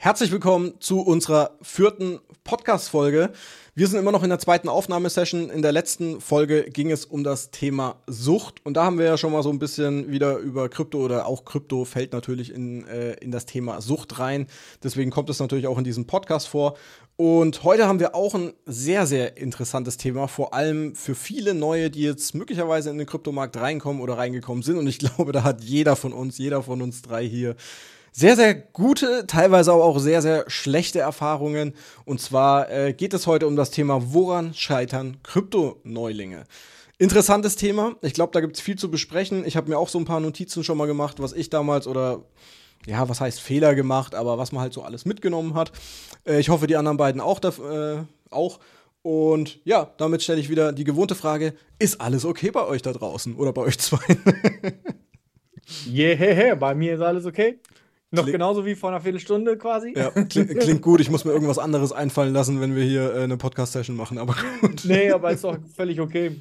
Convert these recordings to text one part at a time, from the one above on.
Herzlich willkommen zu unserer vierten Podcast-Folge. Wir sind immer noch in der zweiten Aufnahmesession. In der letzten Folge ging es um das Thema Sucht. Und da haben wir ja schon mal so ein bisschen wieder über Krypto oder auch Krypto fällt natürlich in, äh, in das Thema Sucht rein. Deswegen kommt es natürlich auch in diesem Podcast vor. Und heute haben wir auch ein sehr, sehr interessantes Thema, vor allem für viele Neue, die jetzt möglicherweise in den Kryptomarkt reinkommen oder reingekommen sind. Und ich glaube, da hat jeder von uns, jeder von uns drei hier sehr, sehr gute, teilweise aber auch sehr, sehr schlechte Erfahrungen. Und zwar äh, geht es heute um das Thema, woran scheitern Kryptoneulinge? Interessantes Thema. Ich glaube, da gibt es viel zu besprechen. Ich habe mir auch so ein paar Notizen schon mal gemacht, was ich damals oder ja, was heißt Fehler gemacht, aber was man halt so alles mitgenommen hat. Äh, ich hoffe, die anderen beiden auch. Äh, auch. Und ja, damit stelle ich wieder die gewohnte Frage: Ist alles okay bei euch da draußen oder bei euch zwei? Yeah, bei mir ist alles okay. Noch Kling genauso wie vor einer Viertelstunde quasi. Ja, klingt, klingt gut. Ich muss mir irgendwas anderes einfallen lassen, wenn wir hier äh, eine Podcast-Session machen, aber gut. Nee, aber ist doch völlig okay.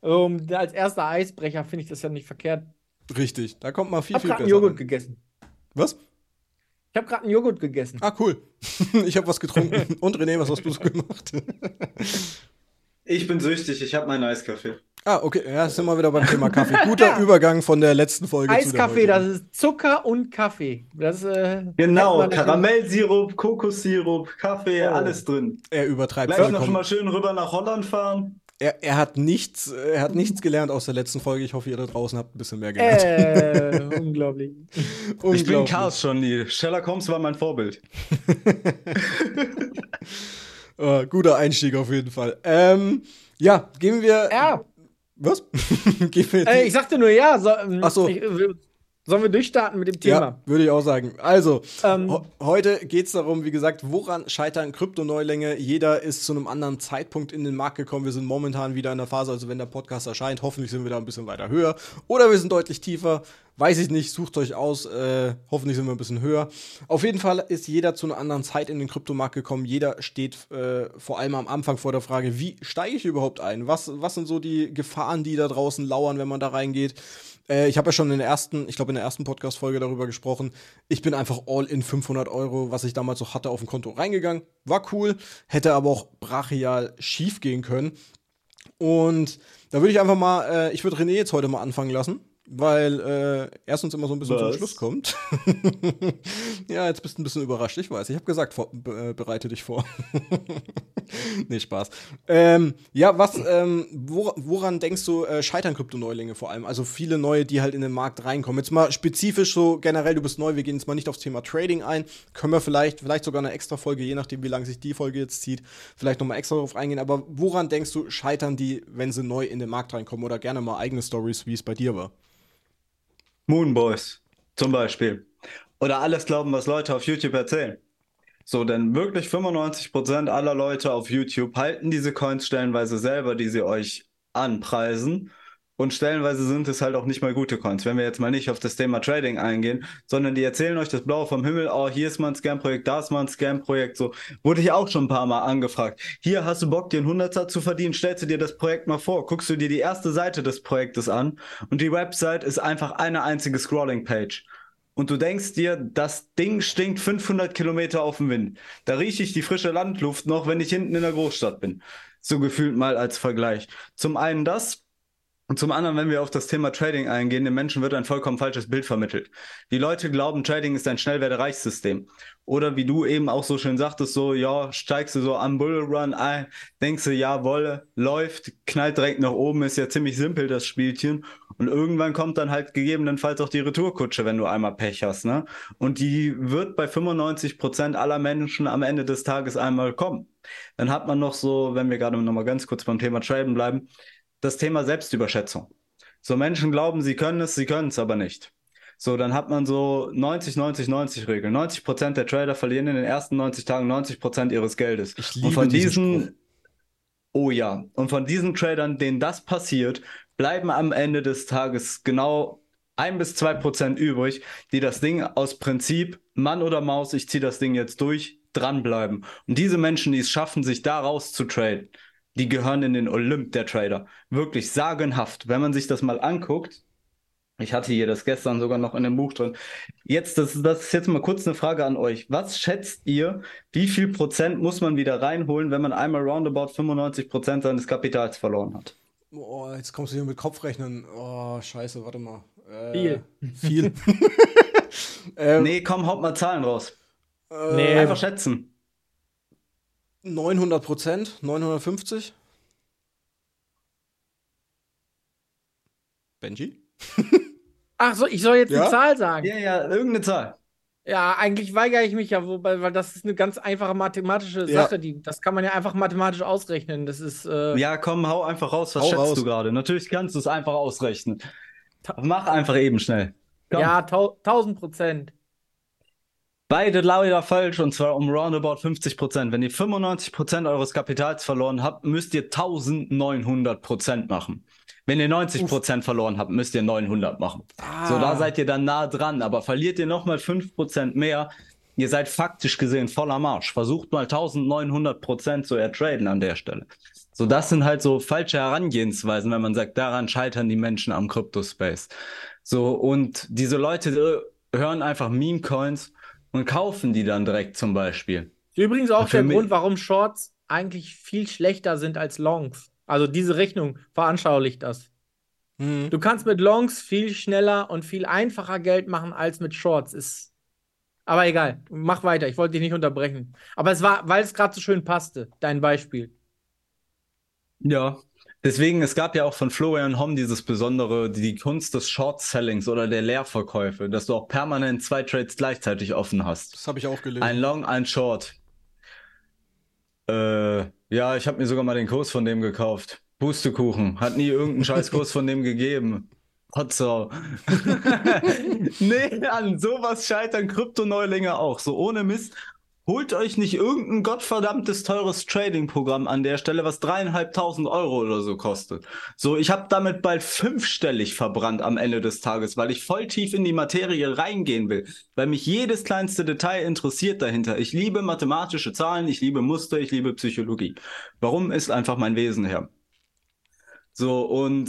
Um, ähm, als erster Eisbrecher finde ich das ja nicht verkehrt. Richtig, da kommt mal viel, ich viel besser. Ich habe gerade einen Joghurt gegessen. Was? Ich habe gerade einen Joghurt gegessen. Ah, cool. ich habe was getrunken. Und René, was hast du so gemacht? ich bin süchtig, ich habe meinen Eiskaffee. Ah, okay, ja, sind wir wieder beim Thema Kaffee. Guter Übergang von der letzten Folge Eiskaffee, das ist Zucker und Kaffee. Das, äh, genau, Karamellsirup, Kokossirup, Kaffee, oh. alles drin. Er übertreibt Gleich noch mal schön rüber nach Holland fahren. Er, er, hat nichts, er hat nichts gelernt aus der letzten Folge. Ich hoffe, ihr da draußen habt ein bisschen mehr gelernt. Äh, unglaublich. Ich bin Chaos schon nie. Sherlock Holmes war mein Vorbild. oh, guter Einstieg auf jeden Fall. Ähm, ja, gehen wir. Ja. Was? äh, ich sagte nur ja. So, Ach so. Ich, Sollen wir durchstarten mit dem Thema? Ja, würde ich auch sagen. Also, ähm, heute geht es darum, wie gesagt, woran scheitern Kryptoneulinge? Jeder ist zu einem anderen Zeitpunkt in den Markt gekommen. Wir sind momentan wieder in der Phase, also wenn der Podcast erscheint, hoffentlich sind wir da ein bisschen weiter höher. Oder wir sind deutlich tiefer. Weiß ich nicht, sucht euch aus. Äh, hoffentlich sind wir ein bisschen höher. Auf jeden Fall ist jeder zu einer anderen Zeit in den Kryptomarkt gekommen. Jeder steht äh, vor allem am Anfang vor der Frage, wie steige ich überhaupt ein? Was, was sind so die Gefahren, die da draußen lauern, wenn man da reingeht? Äh, ich habe ja schon in der ersten, ich glaube in der ersten Podcast-Folge darüber gesprochen. Ich bin einfach all in 500 Euro, was ich damals noch hatte, auf dem Konto reingegangen. War cool, hätte aber auch brachial schief gehen können. Und da würde ich einfach mal, äh, ich würde René jetzt heute mal anfangen lassen weil äh, erstens immer so ein bisschen Was? zum Schluss kommt. ja, jetzt bist du ein bisschen überrascht, ich weiß. Ich habe gesagt, vor, äh, bereite dich vor. nee, Spaß. Ähm, ja, was, ähm, wor woran denkst du, äh, scheitern Kryptoneulinge vor allem? Also viele neue, die halt in den Markt reinkommen. Jetzt mal spezifisch so generell, du bist neu, wir gehen jetzt mal nicht aufs Thema Trading ein. Können wir vielleicht, vielleicht sogar eine extra Folge, je nachdem, wie lange sich die Folge jetzt zieht, vielleicht nochmal extra darauf eingehen. Aber woran denkst du, scheitern die, wenn sie neu in den Markt reinkommen? Oder gerne mal eigene Stories, wie es bei dir war? Moonboys zum Beispiel. Oder alles glauben, was Leute auf YouTube erzählen. So, denn wirklich 95% aller Leute auf YouTube halten diese Coins stellenweise selber, die sie euch anpreisen und stellenweise sind es halt auch nicht mal gute Coins. Wenn wir jetzt mal nicht auf das Thema Trading eingehen, sondern die erzählen euch das Blaue vom Himmel, oh, hier ist mal ein Scam-Projekt, da ist mal ein Scam-Projekt, so. Wurde ich auch schon ein paar Mal angefragt. Hier hast du Bock, dir einen Hunderter zu verdienen, stellst du dir das Projekt mal vor, guckst du dir die erste Seite des Projektes an und die Website ist einfach eine einzige Scrolling-Page. Und du denkst dir, das Ding stinkt 500 Kilometer auf dem Wind. Da rieche ich die frische Landluft noch, wenn ich hinten in der Großstadt bin. So gefühlt mal als Vergleich. Zum einen das, und zum anderen, wenn wir auf das Thema Trading eingehen, den Menschen wird ein vollkommen falsches Bild vermittelt. Die Leute glauben, Trading ist ein Schnellwerte-Reichssystem. Oder wie du eben auch so schön sagtest, so, ja, steigst du so am Bullrun ein, denkst du, ja, Wolle, läuft, knallt direkt nach oben, ist ja ziemlich simpel, das Spielchen. Und irgendwann kommt dann halt gegebenenfalls auch die Retourkutsche, wenn du einmal Pech hast, ne? Und die wird bei 95 Prozent aller Menschen am Ende des Tages einmal kommen. Dann hat man noch so, wenn wir gerade nochmal ganz kurz beim Thema Traden bleiben, das Thema Selbstüberschätzung. So Menschen glauben, sie können es, sie können es aber nicht. So, dann hat man so 90, 90, 90 Regeln. 90 Prozent der Trader verlieren in den ersten 90 Tagen 90 Prozent ihres Geldes. Ich liebe Und von diesen, Spruch. oh ja, und von diesen Tradern, denen das passiert, bleiben am Ende des Tages genau ein bis zwei Prozent übrig, die das Ding aus Prinzip Mann oder Maus, ich ziehe das Ding jetzt durch, dranbleiben. Und diese Menschen, die es schaffen, sich da raus zu traden, die gehören in den Olymp der Trader. Wirklich sagenhaft. Wenn man sich das mal anguckt, Ich hatte hier das gestern sogar noch in dem Buch drin. Jetzt, das, das ist jetzt mal kurz eine Frage an euch. Was schätzt ihr, wie viel Prozent muss man wieder reinholen, wenn man einmal roundabout 95 Prozent seines Kapitals verloren hat? Boah, jetzt kommst du hier mit Kopfrechnen. Oh, scheiße, warte mal. Äh, viel. Viel. ähm, nee, komm, haut mal Zahlen raus. Äh, nee. Einfach schätzen. 900 Prozent? 950? Benji? Ach so, ich soll jetzt ja? eine Zahl sagen. Ja, ja, irgendeine Zahl. Ja, eigentlich weigere ich mich ja, wobei, weil das ist eine ganz einfache mathematische Sache, ja. die, das kann man ja einfach mathematisch ausrechnen. Das ist. Äh ja, komm, hau einfach raus. Was hau schätzt raus. du gerade? Natürlich kannst du es einfach ausrechnen. Mach einfach eben schnell. Komm. Ja, 1000 Prozent. Beide leider falsch und zwar um roundabout 50 Prozent. Wenn ihr 95 Prozent eures Kapitals verloren habt, müsst ihr 1900 Prozent machen. Wenn ihr 90 Prozent verloren habt, müsst ihr 900 machen. Ah. So, da seid ihr dann nah dran. Aber verliert ihr nochmal 5 Prozent mehr, ihr seid faktisch gesehen voller Marsch. Versucht mal 1900 Prozent zu ertraden an der Stelle. So, das sind halt so falsche Herangehensweisen, wenn man sagt, daran scheitern die Menschen am Crypto-Space. So, und diese Leute hören einfach Meme-Coins und kaufen die dann direkt zum Beispiel. Übrigens auch der Grund, warum Shorts eigentlich viel schlechter sind als Longs. Also diese Rechnung veranschaulicht das. Mhm. Du kannst mit Longs viel schneller und viel einfacher Geld machen als mit Shorts. Ist aber egal, mach weiter. Ich wollte dich nicht unterbrechen. Aber es war, weil es gerade so schön passte, dein Beispiel. Ja, Deswegen, es gab ja auch von Florian Homm dieses besondere, die Kunst des Short-Sellings oder der Leerverkäufe, dass du auch permanent zwei Trades gleichzeitig offen hast. Das habe ich auch gelesen. Ein Long, ein Short. Äh, ja, ich habe mir sogar mal den Kurs von dem gekauft. Pustekuchen. Hat nie irgendeinen Scheißkurs von dem gegeben. Potsau. nee, an sowas scheitern Kryptoneulinge auch. So ohne Mist. Holt euch nicht irgendein gottverdammtes teures Trading-Programm an der Stelle, was dreieinhalbtausend Euro oder so kostet. So, ich habe damit bald fünfstellig verbrannt am Ende des Tages, weil ich voll tief in die Materie reingehen will, weil mich jedes kleinste Detail interessiert dahinter. Ich liebe mathematische Zahlen, ich liebe Muster, ich liebe Psychologie. Warum ist einfach mein Wesen her? So, und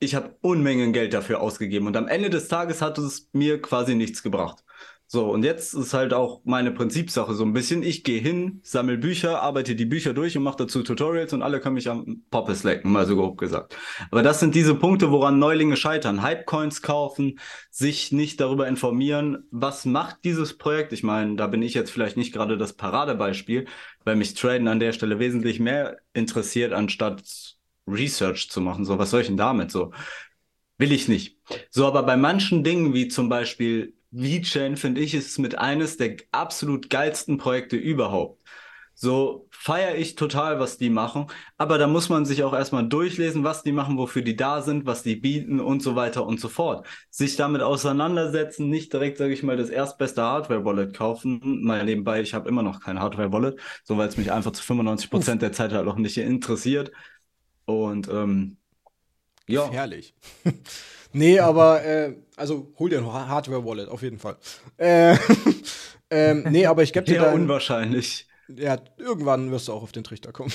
ich habe Unmengen Geld dafür ausgegeben und am Ende des Tages hat es mir quasi nichts gebracht. So, und jetzt ist halt auch meine Prinzipsache so ein bisschen. Ich gehe hin, sammle Bücher, arbeite die Bücher durch und mache dazu Tutorials und alle können mich am Poppes lecken, mal so grob gesagt. Aber das sind diese Punkte, woran Neulinge scheitern. Hypecoins kaufen, sich nicht darüber informieren, was macht dieses Projekt. Ich meine, da bin ich jetzt vielleicht nicht gerade das Paradebeispiel, weil mich Traden an der Stelle wesentlich mehr interessiert, anstatt Research zu machen. So, was soll ich denn damit? So, will ich nicht. So, aber bei manchen Dingen, wie zum Beispiel VeChain, finde ich, ist mit eines der absolut geilsten Projekte überhaupt. So feiere ich total, was die machen. Aber da muss man sich auch erstmal durchlesen, was die machen, wofür die da sind, was die bieten und so weiter und so fort. Sich damit auseinandersetzen, nicht direkt, sage ich mal, das erstbeste Hardware-Wallet kaufen. Mal nebenbei, ich habe immer noch kein Hardware-Wallet, so weil es mich einfach zu 95 Prozent der Zeit halt auch nicht interessiert. Und ähm, ja. Herrlich. Nee, aber äh, also hol dir ein Hardware-Wallet, auf jeden Fall. Äh, ähm, nee, aber ich gebe dir. Ja, unwahrscheinlich. Ja, irgendwann wirst du auch auf den Trichter kommen.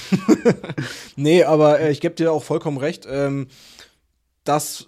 nee, aber äh, ich gebe dir auch vollkommen recht, ähm, dass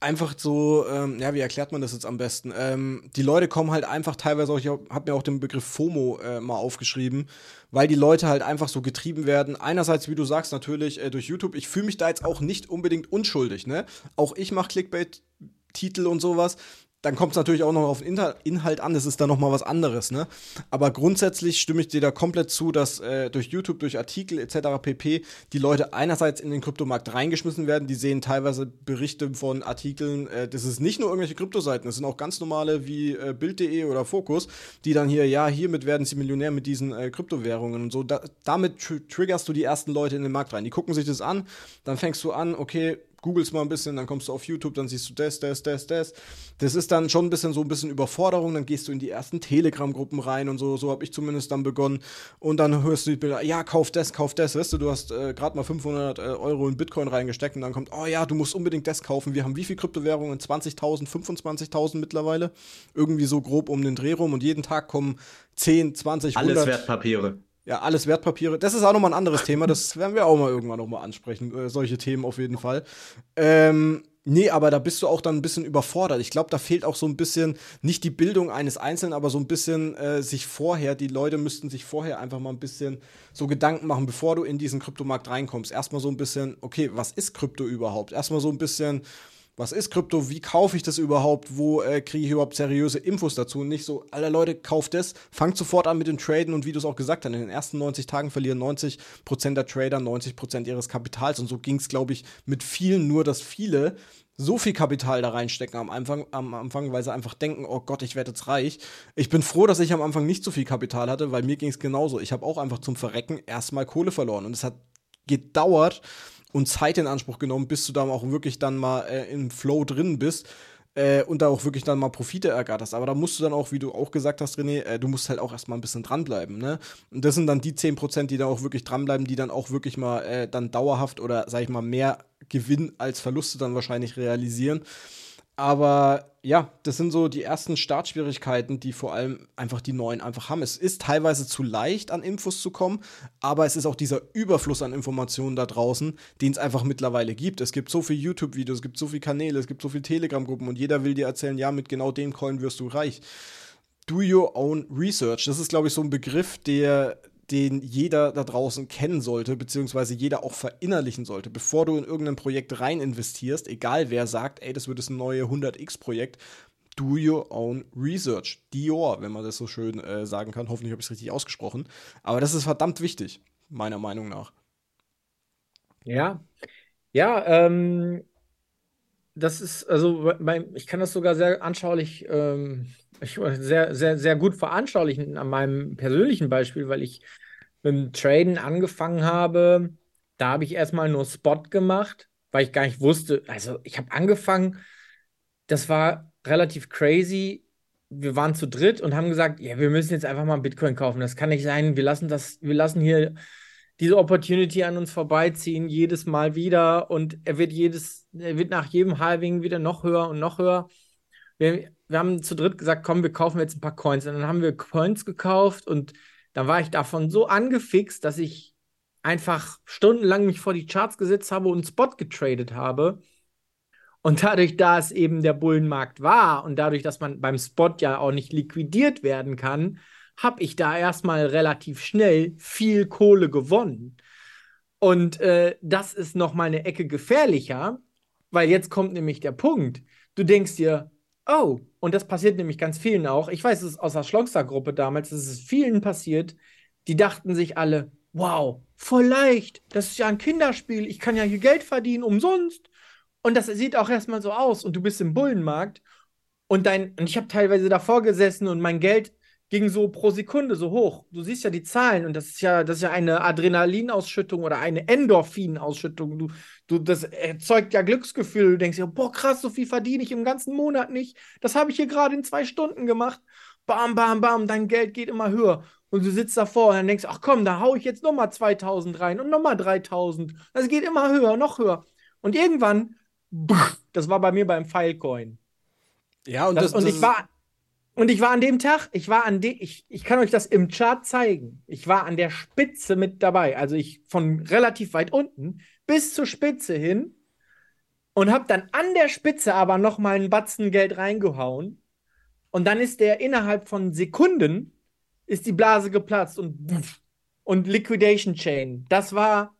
einfach so, ähm, ja, wie erklärt man das jetzt am besten? Ähm, die Leute kommen halt einfach teilweise auch, ich habe mir auch den Begriff FOMO äh, mal aufgeschrieben, weil die Leute halt einfach so getrieben werden. Einerseits, wie du sagst, natürlich äh, durch YouTube. Ich fühle mich da jetzt auch nicht unbedingt unschuldig, ne? Auch ich mache Clickbait-Titel und sowas dann kommt es natürlich auch noch auf den Inhalt an, das ist dann noch mal was anderes, ne? Aber grundsätzlich stimme ich dir da komplett zu, dass äh, durch YouTube, durch Artikel etc. pp. die Leute einerseits in den Kryptomarkt reingeschmissen werden, die sehen teilweise Berichte von Artikeln, äh, das ist nicht nur irgendwelche Kryptoseiten, das sind auch ganz normale wie äh, Bild.de oder Focus, die dann hier, ja, hiermit werden sie Millionär mit diesen äh, Kryptowährungen und so. Da, damit tr triggerst du die ersten Leute in den Markt rein. Die gucken sich das an, dann fängst du an, okay, googelst mal ein bisschen, dann kommst du auf YouTube, dann siehst du das, das, das, das. Das ist dann schon ein bisschen so ein bisschen Überforderung, dann gehst du in die ersten Telegram-Gruppen rein und so, so habe ich zumindest dann begonnen. Und dann hörst du die Bilder, ja, kauf das, kauf das, weißt du, du hast äh, gerade mal 500 äh, Euro in Bitcoin reingesteckt und dann kommt, oh ja, du musst unbedingt das kaufen. Wir haben wie viel Kryptowährungen? 20.000, 25.000 mittlerweile. Irgendwie so grob um den Dreh rum und jeden Tag kommen 10, 20, 100. Alles Wertpapiere. Ja, alles Wertpapiere. Das ist auch nochmal ein anderes Thema. Das werden wir auch mal irgendwann nochmal ansprechen. Äh, solche Themen auf jeden Fall. Ähm, Nee, aber da bist du auch dann ein bisschen überfordert. Ich glaube, da fehlt auch so ein bisschen, nicht die Bildung eines Einzelnen, aber so ein bisschen äh, sich vorher, die Leute müssten sich vorher einfach mal ein bisschen so Gedanken machen, bevor du in diesen Kryptomarkt reinkommst. Erstmal so ein bisschen, okay, was ist Krypto überhaupt? Erstmal so ein bisschen, was ist Krypto, wie kaufe ich das überhaupt, wo äh, kriege ich überhaupt seriöse Infos dazu und nicht so, alle Leute, kauft das, fangt sofort an mit dem Traden und wie du es auch gesagt hast, in den ersten 90 Tagen verlieren 90% der Trader 90% ihres Kapitals und so ging es, glaube ich, mit vielen, nur dass viele so viel Kapital da reinstecken am Anfang, am Anfang, weil sie einfach denken, oh Gott, ich werde jetzt reich. Ich bin froh, dass ich am Anfang nicht so viel Kapital hatte, weil mir ging es genauso. Ich habe auch einfach zum Verrecken erstmal Kohle verloren und es hat gedauert, und Zeit in Anspruch genommen, bis du da auch wirklich dann mal äh, im Flow drin bist äh, und da auch wirklich dann mal Profite ergatterst. Aber da musst du dann auch, wie du auch gesagt hast, René, äh, du musst halt auch erstmal ein bisschen dranbleiben. Ne? Und das sind dann die 10%, die da auch wirklich dranbleiben, die dann auch wirklich mal äh, dann dauerhaft oder, sag ich mal, mehr Gewinn als Verluste dann wahrscheinlich realisieren. Aber ja, das sind so die ersten Startschwierigkeiten, die vor allem einfach die Neuen einfach haben. Es ist teilweise zu leicht, an Infos zu kommen, aber es ist auch dieser Überfluss an Informationen da draußen, den es einfach mittlerweile gibt. Es gibt so viele YouTube-Videos, es gibt so viele Kanäle, es gibt so viele Telegram-Gruppen und jeder will dir erzählen, ja, mit genau dem Coin wirst du reich. Do your own research. Das ist, glaube ich, so ein Begriff, der den jeder da draußen kennen sollte, beziehungsweise jeder auch verinnerlichen sollte, bevor du in irgendein Projekt rein investierst, egal wer sagt, ey, das wird das neue 100x-Projekt, do your own research. Dior, wenn man das so schön äh, sagen kann. Hoffentlich habe ich es richtig ausgesprochen. Aber das ist verdammt wichtig, meiner Meinung nach. Ja, ja, ähm, das ist, also ich kann das sogar sehr anschaulich, ähm, ich, sehr, sehr, sehr gut veranschaulichen an meinem persönlichen Beispiel, weil ich mit dem Traden angefangen habe. Da habe ich erstmal nur Spot gemacht, weil ich gar nicht wusste. Also ich habe angefangen, das war relativ crazy. Wir waren zu dritt und haben gesagt, ja, wir müssen jetzt einfach mal Bitcoin kaufen. Das kann nicht sein. Wir lassen das, wir lassen hier diese Opportunity an uns vorbeiziehen, jedes Mal wieder und er wird jedes, er wird nach jedem Halving wieder noch höher und noch höher. Wir, wir haben zu dritt gesagt, komm, wir kaufen jetzt ein paar Coins. Und dann haben wir Coins gekauft und dann war ich davon so angefixt, dass ich einfach stundenlang mich vor die Charts gesetzt habe und Spot getradet habe. Und dadurch, da es eben der Bullenmarkt war und dadurch, dass man beim Spot ja auch nicht liquidiert werden kann, habe ich da erstmal relativ schnell viel Kohle gewonnen. Und äh, das ist noch mal eine Ecke gefährlicher, weil jetzt kommt nämlich der Punkt. Du denkst dir, oh, und das passiert nämlich ganz vielen auch. Ich weiß es aus der Schlongster-Gruppe damals, es ist vielen passiert, die dachten sich alle, wow, voll leicht, das ist ja ein Kinderspiel, ich kann ja hier Geld verdienen umsonst. Und das sieht auch erstmal so aus. Und du bist im Bullenmarkt. Und dein, und ich habe teilweise davor gesessen und mein Geld ging so pro Sekunde so hoch. Du siehst ja die Zahlen und das ist ja, das ist ja eine Adrenalinausschüttung oder eine Endorphinausschüttung. Du, du, das erzeugt ja Glücksgefühl. Du denkst ja, boah, krass, so viel verdiene ich im ganzen Monat nicht. Das habe ich hier gerade in zwei Stunden gemacht. Bam, bam, bam, dein Geld geht immer höher. Und du sitzt davor und dann denkst, ach komm, da haue ich jetzt nochmal 2000 rein und nochmal 3000. Das geht immer höher, noch höher. Und irgendwann, das war bei mir beim Filecoin. Ja, und das, das und ich war und ich war an dem Tag, ich war an dem, ich, ich kann euch das im Chart zeigen. Ich war an der Spitze mit dabei. Also ich von relativ weit unten bis zur Spitze hin und habe dann an der Spitze aber noch mal einen Batzen Geld reingehauen. Und dann ist der innerhalb von Sekunden ist die Blase geplatzt und und Liquidation Chain. Das war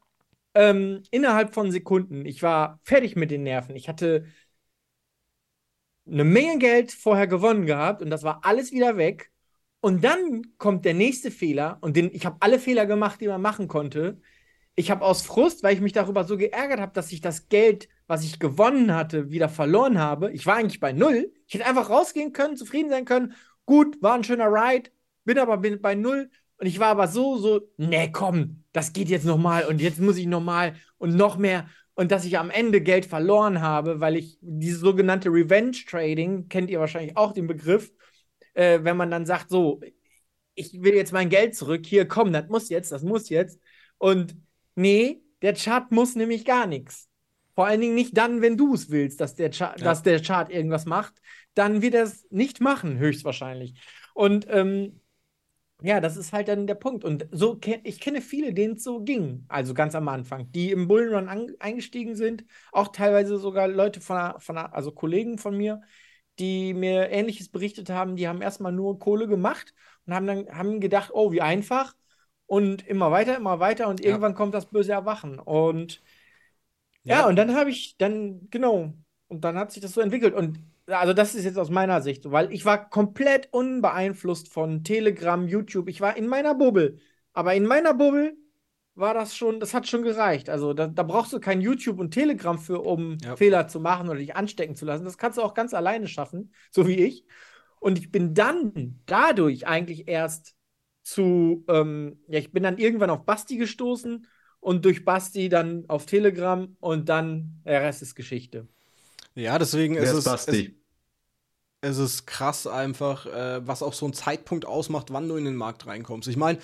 ähm, innerhalb von Sekunden. Ich war fertig mit den Nerven. Ich hatte eine Menge Geld vorher gewonnen gehabt und das war alles wieder weg. Und dann kommt der nächste Fehler und den, ich habe alle Fehler gemacht, die man machen konnte. Ich habe aus Frust, weil ich mich darüber so geärgert habe, dass ich das Geld, was ich gewonnen hatte, wieder verloren habe. Ich war eigentlich bei null. Ich hätte einfach rausgehen können, zufrieden sein können. Gut, war ein schöner Ride, bin aber bei null. Und ich war aber so, so, nee, komm, das geht jetzt nochmal und jetzt muss ich nochmal und noch mehr und dass ich am Ende Geld verloren habe, weil ich dieses sogenannte Revenge Trading, kennt ihr wahrscheinlich auch den Begriff, äh, wenn man dann sagt, so, ich will jetzt mein Geld zurück, hier, komm, das muss jetzt, das muss jetzt. Und nee, der Chart muss nämlich gar nichts. Vor allen Dingen nicht dann, wenn du es willst, dass der, Chart, ja. dass der Chart irgendwas macht. Dann wird er es nicht machen, höchstwahrscheinlich. Und ähm, Ja, das ist halt dann der Punkt. Und so, ich kenne viele, denen es so ging, also ganz am Anfang, die im Bullenrun eingestiegen sind, auch teilweise sogar Leute von, der, von der, also Kollegen von mir, die mir Ähnliches berichtet haben, die haben erstmal nur Kohle gemacht und haben dann haben gedacht, oh, wie einfach. Und immer weiter, immer weiter und ja. irgendwann kommt das böse Erwachen. Und ja, ja und dann habe ich, dann, genau, und dann hat sich das so entwickelt. Und also das ist jetzt aus meiner Sicht, weil ich war komplett unbeeinflusst von Telegram, YouTube. Ich war in meiner Bubble. Aber in meiner Bubble war das schon, das hat schon gereicht. Also da, da brauchst du kein YouTube und Telegram für, um ja. Fehler zu machen oder dich anstecken zu lassen. Das kannst du auch ganz alleine schaffen, so wie ich. Und ich bin dann dadurch eigentlich erst zu, ähm, ja, ich bin dann irgendwann auf Basti gestoßen und durch Basti dann auf Telegram und dann der Rest ist Geschichte. Ja, deswegen ist es, es, es ist krass einfach, äh, was auch so ein Zeitpunkt ausmacht, wann du in den Markt reinkommst. Ich meine,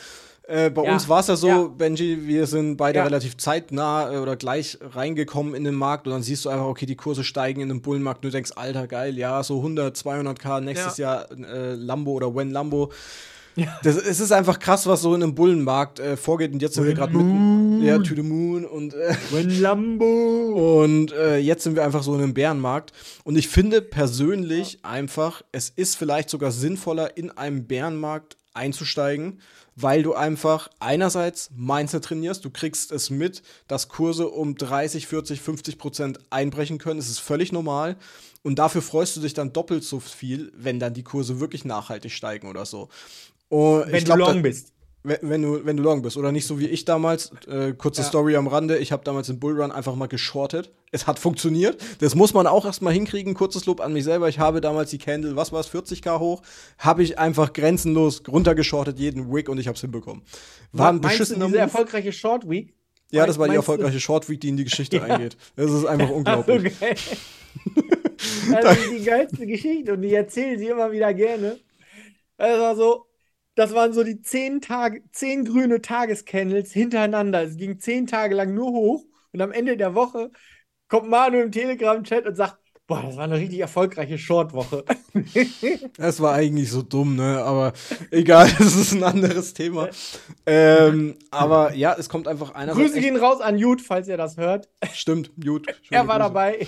äh, bei ja. uns war es ja so, ja. Benji, wir sind beide ja. relativ zeitnah äh, oder gleich reingekommen in den Markt und dann siehst du einfach, okay, die Kurse steigen in den Bullenmarkt und du denkst, alter, geil, ja, so 100, 200k nächstes Jahr äh, Lambo oder When Lambo. Ja. Das, es ist einfach krass, was so in einem Bullenmarkt äh, vorgeht. Und jetzt sind When wir gerade mitten. Ja, to the moon und. Äh, When Lambo! Und äh, jetzt sind wir einfach so in einem Bärenmarkt. Und ich finde persönlich ja. einfach, es ist vielleicht sogar sinnvoller, in einem Bärenmarkt einzusteigen, weil du einfach einerseits Mindset trainierst, du kriegst es mit, dass Kurse um 30, 40, 50 Prozent einbrechen können. Es ist völlig normal. Und dafür freust du dich dann doppelt so viel, wenn dann die Kurse wirklich nachhaltig steigen oder so. Und wenn glaub, du long da, bist. Wenn, wenn, du, wenn du long bist. Oder nicht so wie ich damals. Äh, kurze ja. Story am Rande. Ich habe damals den Bullrun einfach mal geschortet. Es hat funktioniert. Das muss man auch erstmal hinkriegen. Kurzes Lob an mich selber. Ich habe damals die Candle, was war es, 40k hoch. Habe ich einfach grenzenlos runtergeschortet, jeden Week und ich habe es hinbekommen. War ein beschissener diese erfolgreiche Short Week? Ja, das war die erfolgreiche? Short Week, die in die Geschichte ja. eingeht. Das ist einfach unglaublich. Okay. das ist die geilste Geschichte und ich erzähle sie immer wieder gerne. Das war so, das waren so die zehn Tage, zehn grüne Tagescandles hintereinander. Es ging zehn Tage lang nur hoch und am Ende der Woche kommt Manu im Telegram-Chat und sagt, Boah, das war eine richtig erfolgreiche Shortwoche. das war eigentlich so dumm, ne? Aber egal, das ist ein anderes Thema. Ähm, aber ja, es kommt einfach einer. Grüße gehen raus an Jude, falls ihr das hört. Stimmt, Jude. Er war Grüße. dabei.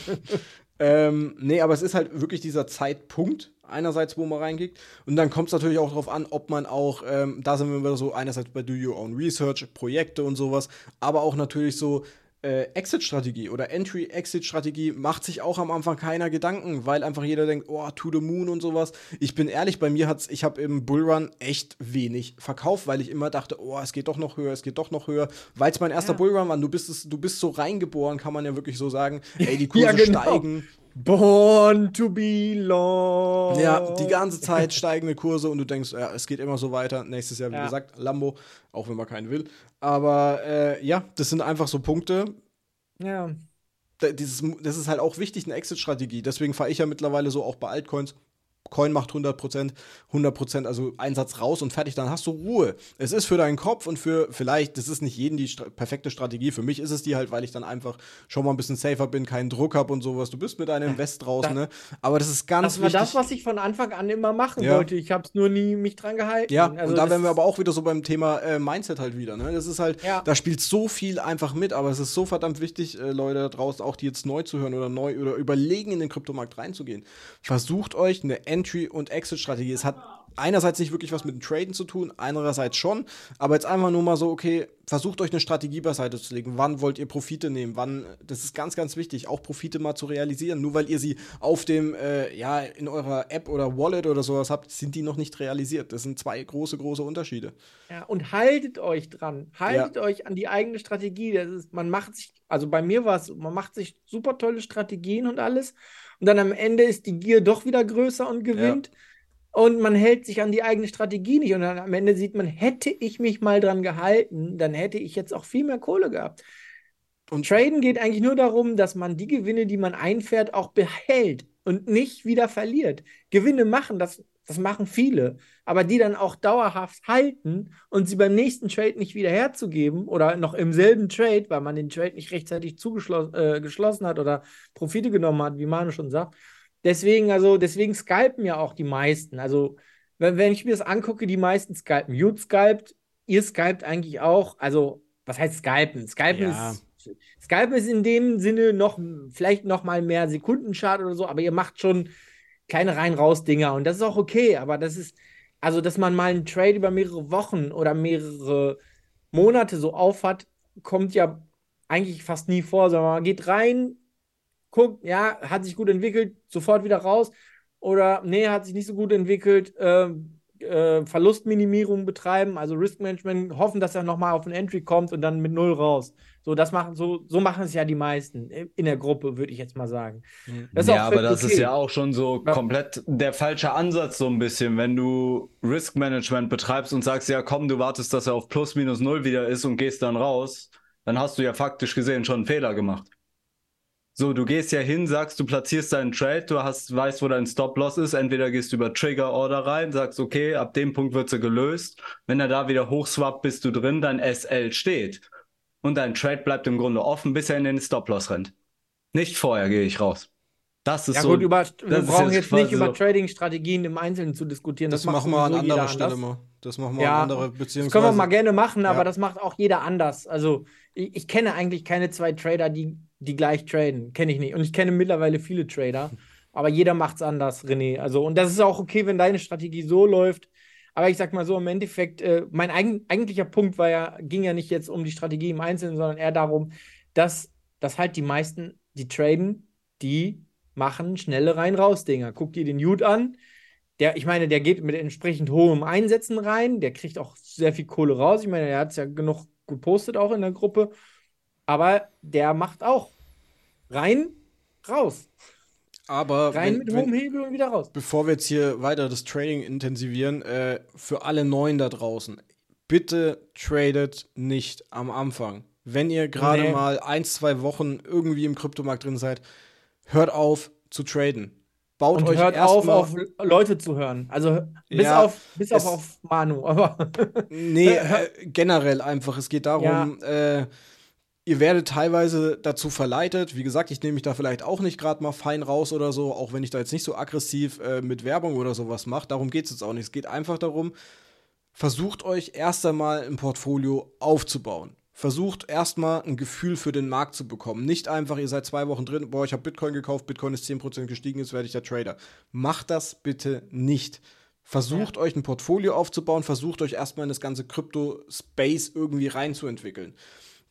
Ähm, nee, aber es ist halt wirklich dieser Zeitpunkt, einerseits, wo man reingeht. Und dann kommt es natürlich auch darauf an, ob man auch, ähm, da sind wir wieder so, einerseits bei Do Your Own Research, Projekte und sowas, aber auch natürlich so, äh, Exit-Strategie oder Entry-Exit-Strategie macht sich auch am Anfang keiner Gedanken, weil einfach jeder denkt, oh, to the moon und sowas. Ich bin ehrlich, bei mir hat's, ich habe im Bullrun echt wenig verkauft, weil ich immer dachte, oh, es geht doch noch höher, es geht doch noch höher, weil es mein erster ja. Bullrun war. Du bist es, du bist so reingeboren, kann man ja wirklich so sagen. Ey, die Kurse ja, genau. steigen. Born to be long. Ja, die ganze Zeit steigende Kurse und du denkst, ja, es geht immer so weiter. Nächstes Jahr, wie ja. gesagt, Lambo, auch wenn man keinen will. Aber äh, ja, das sind einfach so Punkte. Ja. Dieses, das ist halt auch wichtig, eine Exit-Strategie. Deswegen fahre ich ja mittlerweile so auch bei Altcoins Coin macht 100%, 100%, also Einsatz raus und fertig, dann hast du Ruhe. Es ist für deinen Kopf und für vielleicht, das ist nicht jeden die st perfekte Strategie. Für mich ist es die halt, weil ich dann einfach schon mal ein bisschen safer bin, keinen Druck habe und sowas. Du bist mit einem Invest draußen, ne? Aber das ist ganz wichtig. Das war das, was ich von Anfang an immer machen ja. wollte. Ich habe es nur nie mich dran gehalten. Ja, also und da wären wir aber auch wieder so beim Thema äh, Mindset halt wieder, ne? Das ist halt, ja. da spielt so viel einfach mit, aber es ist so verdammt wichtig, äh, Leute da draußen, auch die jetzt neu zu hören oder neu oder überlegen, in den Kryptomarkt reinzugehen. Versucht euch eine Entry- und Exit-Strategie. Es hat einerseits nicht wirklich was mit dem Traden zu tun, andererseits schon, aber jetzt einfach nur mal so, okay, versucht euch eine Strategie beiseite zu legen. Wann wollt ihr Profite nehmen? Wann, das ist ganz, ganz wichtig, auch Profite mal zu realisieren. Nur weil ihr sie auf dem, äh, ja, in eurer App oder Wallet oder sowas habt, sind die noch nicht realisiert. Das sind zwei große, große Unterschiede. Ja, und haltet euch dran. Haltet ja. euch an die eigene Strategie. Das ist, man macht sich, also bei mir war es, man macht sich super tolle Strategien und alles. Und dann am Ende ist die Gier doch wieder größer und gewinnt. Ja und man hält sich an die eigene Strategie nicht. Und dann am Ende sieht man, hätte ich mich mal dran gehalten, dann hätte ich jetzt auch viel mehr Kohle gehabt. Und Traden geht eigentlich nur darum, dass man die Gewinne, die man einfährt, auch behält und nicht wieder verliert. Gewinne machen, das, das machen viele, aber die dann auch dauerhaft halten und sie beim nächsten Trade nicht wieder herzugeben oder noch im selben Trade, weil man den Trade nicht rechtzeitig zugeschlossen äh, geschlossen hat oder Profite genommen hat, wie Manu schon sagt, Deswegen, also, deswegen scalpen ja auch die meisten. Also, wenn, wenn ich mir das angucke, die meisten skypen. Mute skypt, ihr skypt eigentlich auch. Also, was heißt skypen? Skypen ja. ist. Skype ist in dem Sinne noch vielleicht noch mal mehr Sekundenschad oder so, aber ihr macht schon kleine rein-raus-Dinger und das ist auch okay, aber das ist, also dass man mal einen Trade über mehrere Wochen oder mehrere Monate so aufhat, kommt ja eigentlich fast nie vor, sondern man geht rein, guckt, ja, hat sich gut entwickelt, sofort wieder raus. Oder nee, hat sich nicht so gut entwickelt, äh, äh, Verlustminimierung betreiben, also Risk Management, hoffen, dass er nochmal auf ein Entry kommt und dann mit null raus. So, das machen, so, so machen es ja die meisten in der Gruppe, würde ich jetzt mal sagen. Mhm. ja, aber das okay. ist ja auch schon so ja. komplett der falsche Ansatz, so ein bisschen, wenn du Risk Management betreibst und sagst, ja komm, du wartest, dass er auf plus minus null wieder ist und gehst dann raus dann hast du ja faktisch gesehen schon einen Fehler gemacht. So, du gehst ja hin, sagst, du platzierst deinen Trade, du hast, weißt, wo dein Stop-Loss ist. Entweder gehst du über Trigger-Order rein, sagst, okay, ab dem Punkt wird sie gelöst. Wenn er da wieder hochswappt, bist du drin, dein SL steht. Und dein Trade bleibt im Grunde offen, bis er in den Stop-Loss rennt. Nicht vorher gehe ich raus. Das ist ja, so. Gut, über, wir brauchen jetzt, jetzt nicht über Trading-Strategien im Einzelnen zu diskutieren. Das, das machen wir an anderer Stelle mal. Das machen wir ja, an anderer Beziehungsweise. Das können wir mal gerne machen, aber ja. das macht auch jeder anders. Also ich, ich, kenne eigentlich keine zwei Trader, die, die gleich traden. Kenne ich nicht. Und ich kenne mittlerweile viele Trader. Aber jeder macht es anders, René. Also, und das ist auch okay, wenn deine Strategie so läuft. Aber ich sag mal so, im Endeffekt, äh, mein eigen, eigentlicher Punkt war ja, ging ja nicht jetzt um die Strategie im Einzelnen, sondern eher darum, dass, dass halt die meisten, die traden, die machen schnelle Rein-Raus-Dinger. Guck dir den Jude an. Der, ich meine, der geht mit entsprechend hohem Einsätzen rein. Der kriegt auch sehr viel Kohle raus. Ich meine, er hat es ja genug gepostet auch in der Gruppe. Aber der macht auch rein, raus. Aber rein wenn, mit hohem Hebel und wieder raus. Bevor wir jetzt hier weiter das Trading intensivieren, äh, für alle Neuen da draußen, bitte tradet nicht am Anfang. Wenn ihr gerade nee. mal ein, zwei Wochen irgendwie im Kryptomarkt drin seid, hört auf zu traden. Baut und euch hört auf, auf Leute zu hören. Also bis ja, auf bis auf, auf Manu, aber nee, äh, generell einfach. Es geht darum, ja. äh, ihr werdet teilweise dazu verleitet. Wie gesagt, ich nehme mich da vielleicht auch nicht gerade mal fein raus oder so, auch wenn ich da jetzt nicht so aggressiv äh, mit Werbung oder sowas mache. Darum geht es jetzt auch nicht. Es geht einfach darum, versucht euch erst einmal ein Portfolio aufzubauen versucht erstmal ein Gefühl für den Markt zu bekommen. Nicht einfach, ihr seid zwei Wochen drin, boah, ich habe Bitcoin gekauft, Bitcoin ist 10% gestiegen, jetzt werde ich der Trader. Macht das bitte nicht. Versucht ja. euch ein Portfolio aufzubauen, versucht euch erstmal in das ganze Krypto-Space irgendwie reinzuentwickeln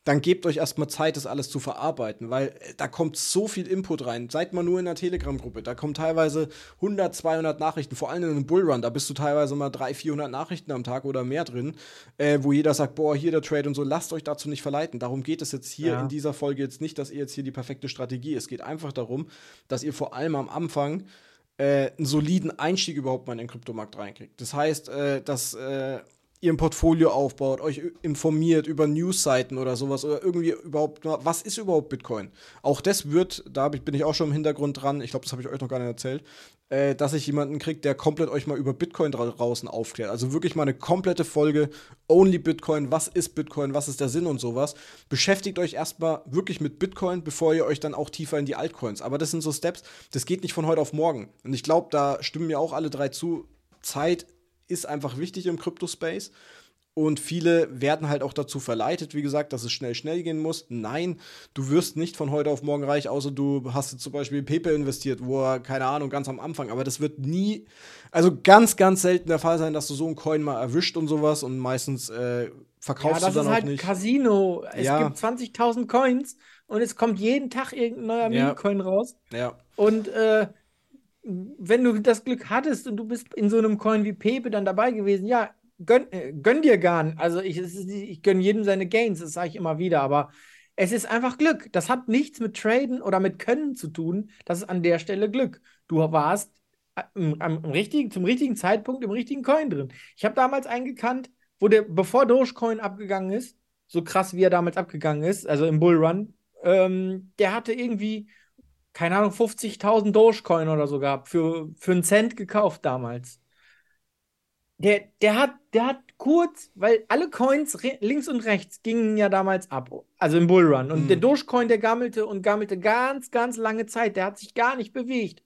dann gebt euch erstmal Zeit, das alles zu verarbeiten, weil äh, da kommt so viel Input rein. Seid mal nur in der Telegram-Gruppe, da kommen teilweise 100, 200 Nachrichten, vor allem in einem Bullrun, da bist du teilweise mal 300, 400 Nachrichten am Tag oder mehr drin, äh, wo jeder sagt, boah, hier der Trade und so, lasst euch dazu nicht verleiten. Darum geht es jetzt hier ja. in dieser Folge jetzt nicht, dass ihr jetzt hier die perfekte Strategie, es geht einfach darum, dass ihr vor allem am Anfang äh, einen soliden Einstieg überhaupt mal in den Kryptomarkt reinkriegt. Das heißt, äh, dass äh, ihr ein Portfolio aufbaut, euch informiert über Newsseiten oder sowas oder irgendwie überhaupt, was ist überhaupt Bitcoin? Auch das wird, da bin ich auch schon im Hintergrund dran, ich glaube, das habe ich euch noch gar nicht erzählt, äh, dass ich jemanden kriege, der komplett euch mal über Bitcoin draußen aufklärt. Also wirklich mal eine komplette Folge Only Bitcoin, was ist Bitcoin, was ist der Sinn und sowas. Beschäftigt euch erstmal wirklich mit Bitcoin, bevor ihr euch dann auch tiefer in die Altcoins. Aber das sind so Steps, das geht nicht von heute auf morgen. Und ich glaube, da stimmen mir auch alle drei zu. Zeit ist einfach wichtig im Crypto-Space. Und viele werden halt auch dazu verleitet, wie gesagt, dass es schnell, schnell gehen muss. Nein, du wirst nicht von heute auf morgen reich, außer du hast zum Beispiel in PayPal investiert, wo er, keine Ahnung, ganz am Anfang. Aber das wird nie, also ganz, ganz selten der Fall sein, dass du so einen Coin mal erwischt und sowas und meistens äh, verkaufst ja, du dann auch nicht. Das ist halt Casino. Es ja. gibt 20.000 Coins und es kommt jeden Tag irgendein neuer ja. Meme-Coin raus. Ja. Und äh, wenn du das Glück hattest und du bist in so einem Coin wie Pepe dann dabei gewesen, ja, gönn, äh, gönn dir nicht. Also ich, ich gönn jedem seine Gains, das sage ich immer wieder, aber es ist einfach Glück. Das hat nichts mit Traden oder mit Können zu tun. Das ist an der Stelle Glück. Du warst am, am richtigen, zum richtigen Zeitpunkt im richtigen Coin drin. Ich habe damals eingekannt, wo der, bevor Dogecoin abgegangen ist, so krass wie er damals abgegangen ist, also im Bullrun, ähm, der hatte irgendwie keine Ahnung, 50.000 Dogecoin oder so gehabt, für, für einen Cent gekauft damals. Der, der, hat, der hat kurz, weil alle Coins links und rechts gingen ja damals ab, also im Bullrun. Und mhm. der Dogecoin, der gammelte und gammelte ganz, ganz lange Zeit. Der hat sich gar nicht bewegt.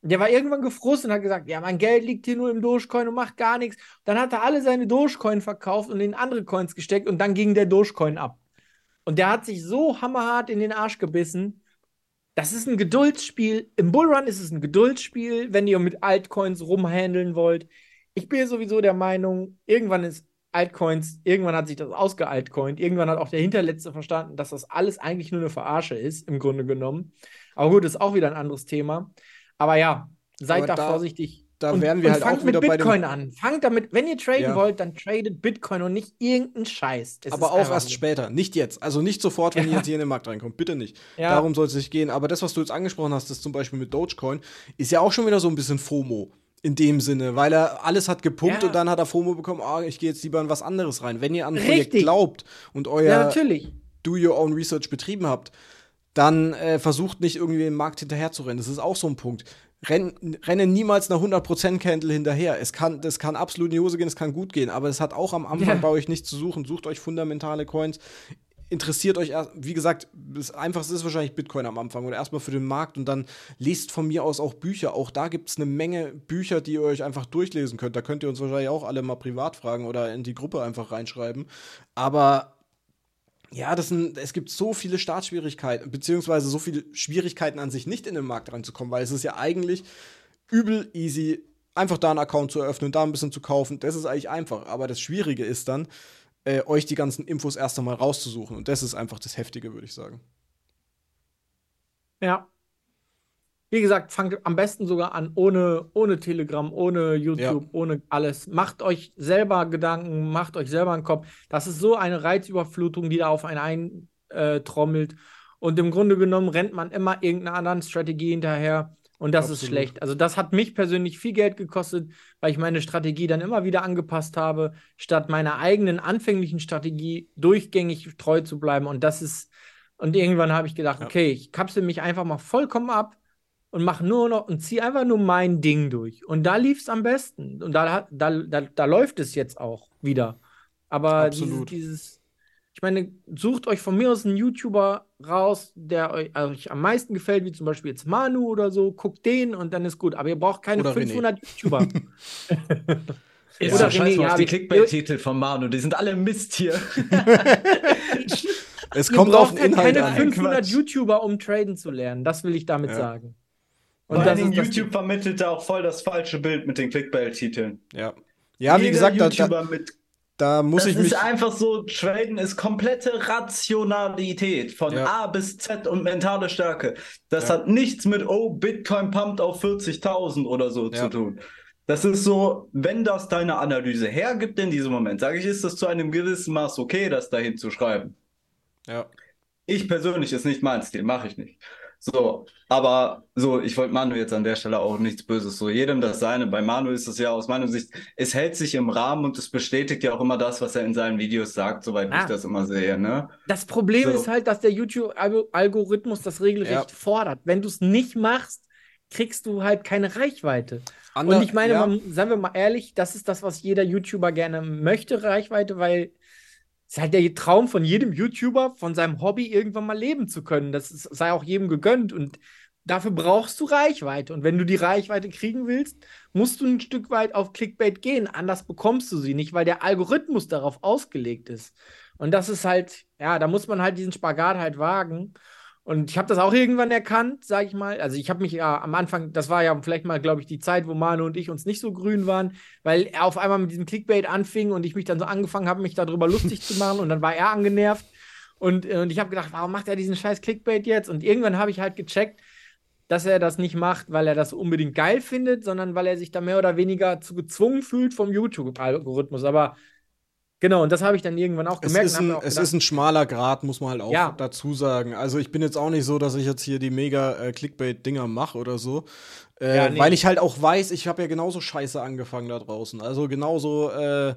Der war irgendwann gefrustet und hat gesagt, ja, mein Geld liegt hier nur im Dogecoin und macht gar nichts. Dann hat er alle seine Dogecoin verkauft und in andere Coins gesteckt und dann ging der Dogecoin ab. Und der hat sich so hammerhart in den Arsch gebissen. Das ist ein Geduldsspiel. Im Bullrun ist es ein Geduldsspiel, wenn ihr mit Altcoins rumhandeln wollt. Ich bin sowieso der Meinung, irgendwann ist Altcoins, irgendwann hat sich das ausgealtcoint. Irgendwann hat auch der Hinterletzte verstanden, dass das alles eigentlich nur eine Verarsche ist, im Grunde genommen. Aber gut, ist auch wieder ein anderes Thema. Aber ja, seid da, da, vorsichtig. Da und, werden wir halt fangt auch mit Bitcoin an. Fangt damit, wenn ihr traden ja. wollt, dann tradet Bitcoin und nicht irgendeinen Scheiß. Das Aber auch erst später, nicht jetzt. Also nicht sofort, wenn ja. ihr jetzt hier in den Markt reinkommt. Bitte nicht. Ja. Darum soll es nicht gehen. Aber das, was du jetzt angesprochen hast, das zum Beispiel mit Dogecoin, ist ja auch schon wieder so ein bisschen FOMO. In dem Sinne, weil er alles hat gepumpt und dann hat er FOMO bekommen, oh, ich gehe jetzt lieber in was anderes rein. Wenn ihr an ein Projekt glaubt und euer Do Your Own Research betrieben habt, dann äh, versucht nicht irgendwie im Markt hinterher zu rennen. Das ist auch so ein Punkt. Renn, renne niemals einer 100% Candle hinterher. Es kann, das kann absolut in die Hose gehen, es kann gut gehen, aber es hat auch am Anfang ja. bei euch nichts zu suchen. Sucht euch fundamentale Coins. Interessiert euch erst, wie gesagt, das Einfachste ist wahrscheinlich Bitcoin am Anfang oder erstmal für den Markt und dann lest von mir aus auch Bücher. Auch da gibt es eine Menge Bücher, die ihr euch einfach durchlesen könnt. Da könnt ihr uns wahrscheinlich auch alle mal privat fragen oder in die Gruppe einfach reinschreiben. Aber ja, das sind, es gibt so viele Startschwierigkeiten, beziehungsweise so viele Schwierigkeiten an sich nicht in den Markt reinzukommen, weil es ist ja eigentlich übel easy, einfach da einen Account zu eröffnen, da ein bisschen zu kaufen. Das ist eigentlich einfach. Aber das Schwierige ist dann, äh, euch die ganzen Infos erst einmal rauszusuchen. Und das ist einfach das Heftige, würde ich sagen. Ja, wie gesagt, fangt am besten sogar an ohne, ohne Telegram, ohne YouTube, ja. ohne alles. Macht euch selber Gedanken, macht euch selber einen Kopf. Das ist so eine Reizüberflutung, die da auf einen eintrommelt. Und im Grunde genommen rennt man immer irgendeiner anderen Strategie hinterher. Und das Absolut. ist schlecht. Also, das hat mich persönlich viel Geld gekostet, weil ich meine Strategie dann immer wieder angepasst habe, statt meiner eigenen anfänglichen Strategie durchgängig treu zu bleiben. Und das ist, und irgendwann habe ich gedacht, ja. okay, ich kapsel mich einfach mal vollkommen ab und mache nur noch und ziehe einfach nur mein Ding durch. Und da lief es am besten. Und da, da, da, da läuft es jetzt auch wieder. Aber dieses, dieses, ich meine, sucht euch von mir aus einen YouTuber raus, der euch, also euch am meisten gefällt, wie zum Beispiel jetzt Manu oder so, guckt den und dann ist gut. Aber ihr braucht keine oder 500 René. YouTuber. Ist oder ja, René, ja, die Clickbait-Titel von Manu, die sind alle Mist hier. es kommt auf den Inhalt keine an. 500 YouTuber, um traden zu lernen. Das will ich damit ja. sagen. Und Vor allen YouTube vermittelt da auch voll das falsche Bild mit den Clickbait-Titeln. Ja. Ja, wie gesagt, da, da, da muss das ich mich. Das ist einfach so, Traden ist komplette Rationalität von ja. A bis Z und mentale Stärke. Das ja. hat nichts mit, oh, Bitcoin pumpt auf 40.000 oder so ja. zu tun. Das ist so, wenn das deine Analyse hergibt in diesem Moment, sage ich, ist das zu einem gewissen Maß okay, das dahin zu schreiben. Ja. Ich persönlich ist nicht mein Stil, mache ich nicht. So, aber so, ich wollte Manu jetzt an der Stelle auch nichts Böses. So, jedem das seine. Bei Manu ist es ja aus meiner Sicht, es hält sich im Rahmen und es bestätigt ja auch immer das, was er in seinen Videos sagt, soweit ah. ich das immer sehe. Ne? Das Problem so. ist halt, dass der YouTube-Algorithmus das regelrecht ja. fordert. Wenn du es nicht machst, kriegst du halt keine Reichweite. Ander, und ich meine, ja. man, sagen wir mal ehrlich, das ist das, was jeder YouTuber gerne möchte, Reichweite, weil ist halt der Traum von jedem YouTuber, von seinem Hobby irgendwann mal leben zu können. Das ist, sei auch jedem gegönnt und dafür brauchst du Reichweite. Und wenn du die Reichweite kriegen willst, musst du ein Stück weit auf Clickbait gehen. Anders bekommst du sie nicht, weil der Algorithmus darauf ausgelegt ist. Und das ist halt, ja, da muss man halt diesen Spagat halt wagen. Und ich habe das auch irgendwann erkannt, sage ich mal. Also ich habe mich ja am Anfang, das war ja vielleicht mal, glaube ich, die Zeit, wo Manu und ich uns nicht so grün waren, weil er auf einmal mit diesem Clickbait anfing und ich mich dann so angefangen habe, mich darüber lustig zu machen und dann war er angenervt. Und, äh, und ich habe gedacht, warum macht er diesen scheiß Clickbait jetzt? Und irgendwann habe ich halt gecheckt, dass er das nicht macht, weil er das unbedingt geil findet, sondern weil er sich da mehr oder weniger zu gezwungen fühlt vom YouTube-Algorithmus. Aber Genau, und das habe ich dann irgendwann auch gemerkt. Es, ist ein, es ist ein, schmaler Grad, muss man halt auch ja. dazu sagen. Also ich bin jetzt auch nicht so, dass ich jetzt hier die mega äh, Clickbait-Dinger mache oder so. Äh, ja, nee. Weil ich halt auch weiß, ich habe ja genauso scheiße angefangen da draußen. Also genauso äh,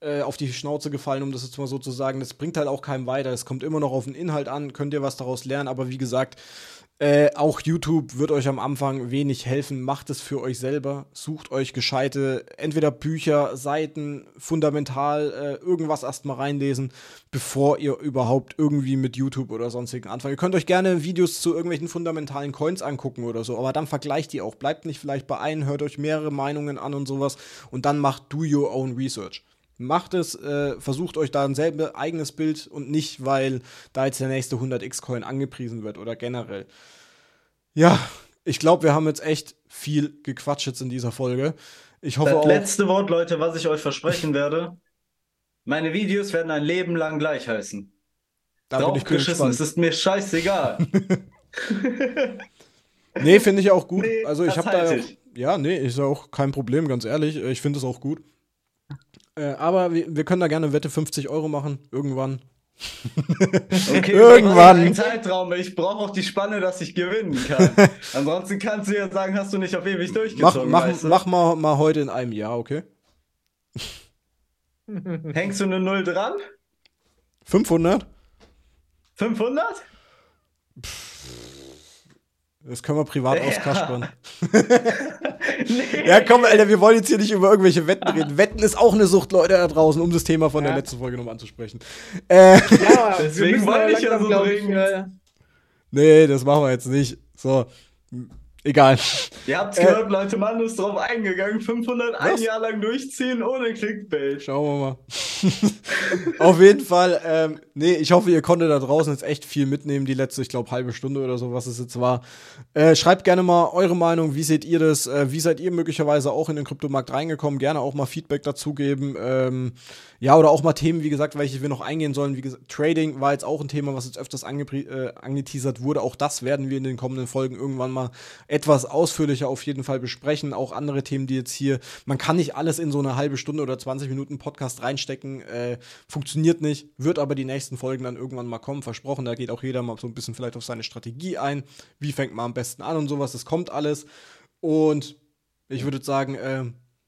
äh, auf die Schnauze gefallen, um das jetzt mal so zu sagen. Das bringt halt auch keinem weiter. Es kommt immer noch auf den Inhalt an, könnt ihr was daraus lernen. Aber wie gesagt, Äh, auch YouTube wird euch am Anfang wenig helfen. Macht es für euch selber. Sucht euch gescheite, entweder Bücher, Seiten, fundamental äh, irgendwas erstmal reinlesen, bevor ihr überhaupt irgendwie mit YouTube oder sonstigen anfangt. Ihr könnt euch gerne Videos zu irgendwelchen fundamentalen Coins angucken oder so, aber dann vergleicht die auch. Bleibt nicht vielleicht bei einem, hört euch mehrere Meinungen an und sowas und dann macht do your own research. Macht es, äh, versucht euch da ein selber eigenes Bild und nicht, weil da jetzt der nächste 100x-Coin angepriesen wird oder generell. Ja, ich glaube, wir haben jetzt echt viel gequatscht jetzt in dieser Folge. Ich hoffe das auch. letzte Wort, Leute, was ich euch versprechen werde. Meine Videos werden ein Leben lang gleich heißen. Da bin ich geschissen, es ist mir scheißegal. nee, finde ich auch gut. Nee, also ich habe da. Ich. Ja, nee, ist auch kein Problem, ganz ehrlich. Ich finde es auch gut. Äh, aber wir, wir, können da gerne Wette 50 Euro machen, irgendwann. Okay, irgendwann. Ein Zeitraum. Ich brauche auch die Spanne, dass ich gewinnen kann. Ansonsten kannst du ja sagen, hast du nicht auf ewig durchgezogen. Mach, mach, mach mal, mal heute in einem Jahr, okay? Hängst du eine Null dran? 500? 500? Das können wir privat ja. auskaspern. nee. Ja, komm, Alter, wir wollen jetzt hier nicht über irgendwelche Wetten reden. Wetten ist auch eine Sucht, Leute da draußen, um das Thema von ja. der letzten Folge nochmal anzusprechen. Äh, ja, deswegen wollte ich ja so. Äh, nee, das machen wir jetzt nicht. So, Egal. Ihr habt's gehört, äh, Leute, Mann ist drauf eingegangen. 500 ein Jahr lang durchziehen ohne Clickbait. Schauen wir mal. Auf jeden Fall, ähm, nee, ich hoffe, ihr konntet da draußen jetzt echt viel mitnehmen, die letzte, ich glaube, halbe Stunde oder so, was es jetzt war. Äh, schreibt gerne mal eure Meinung, wie seht ihr das? Äh, wie seid ihr möglicherweise auch in den Kryptomarkt reingekommen? Gerne auch mal Feedback dazugeben. Ähm, ja, oder auch mal Themen, wie gesagt, welche wir noch eingehen sollen. Wie gesagt, Trading war jetzt auch ein Thema, was jetzt öfters äh, angeteasert wurde. Auch das werden wir in den kommenden Folgen irgendwann mal etwas ausführlicher auf jeden Fall besprechen. Auch andere Themen, die jetzt hier, man kann nicht alles in so eine halbe Stunde oder 20 Minuten Podcast reinstecken. Äh, funktioniert nicht, wird aber die nächsten Folgen dann irgendwann mal kommen, versprochen. Da geht auch jeder mal so ein bisschen vielleicht auf seine Strategie ein. Wie fängt man am besten an und sowas. Das kommt alles. Und ich würde sagen, äh,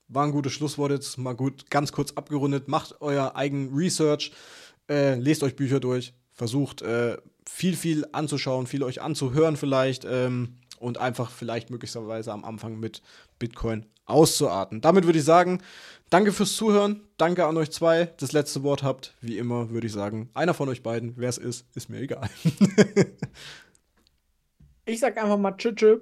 war ein gutes Schlusswort jetzt, mal gut, ganz kurz abgerundet. Macht euer eigen Research, äh, lest euch Bücher durch, versucht äh, viel, viel anzuschauen, viel euch anzuhören vielleicht ähm, und einfach vielleicht möglicherweise am Anfang mit Bitcoin auszuarten. Damit würde ich sagen, danke fürs Zuhören, danke an euch zwei. Das letzte Wort habt, wie immer, würde ich sagen, einer von euch beiden, wer es ist, ist mir egal. ich sag einfach mal Tschüss.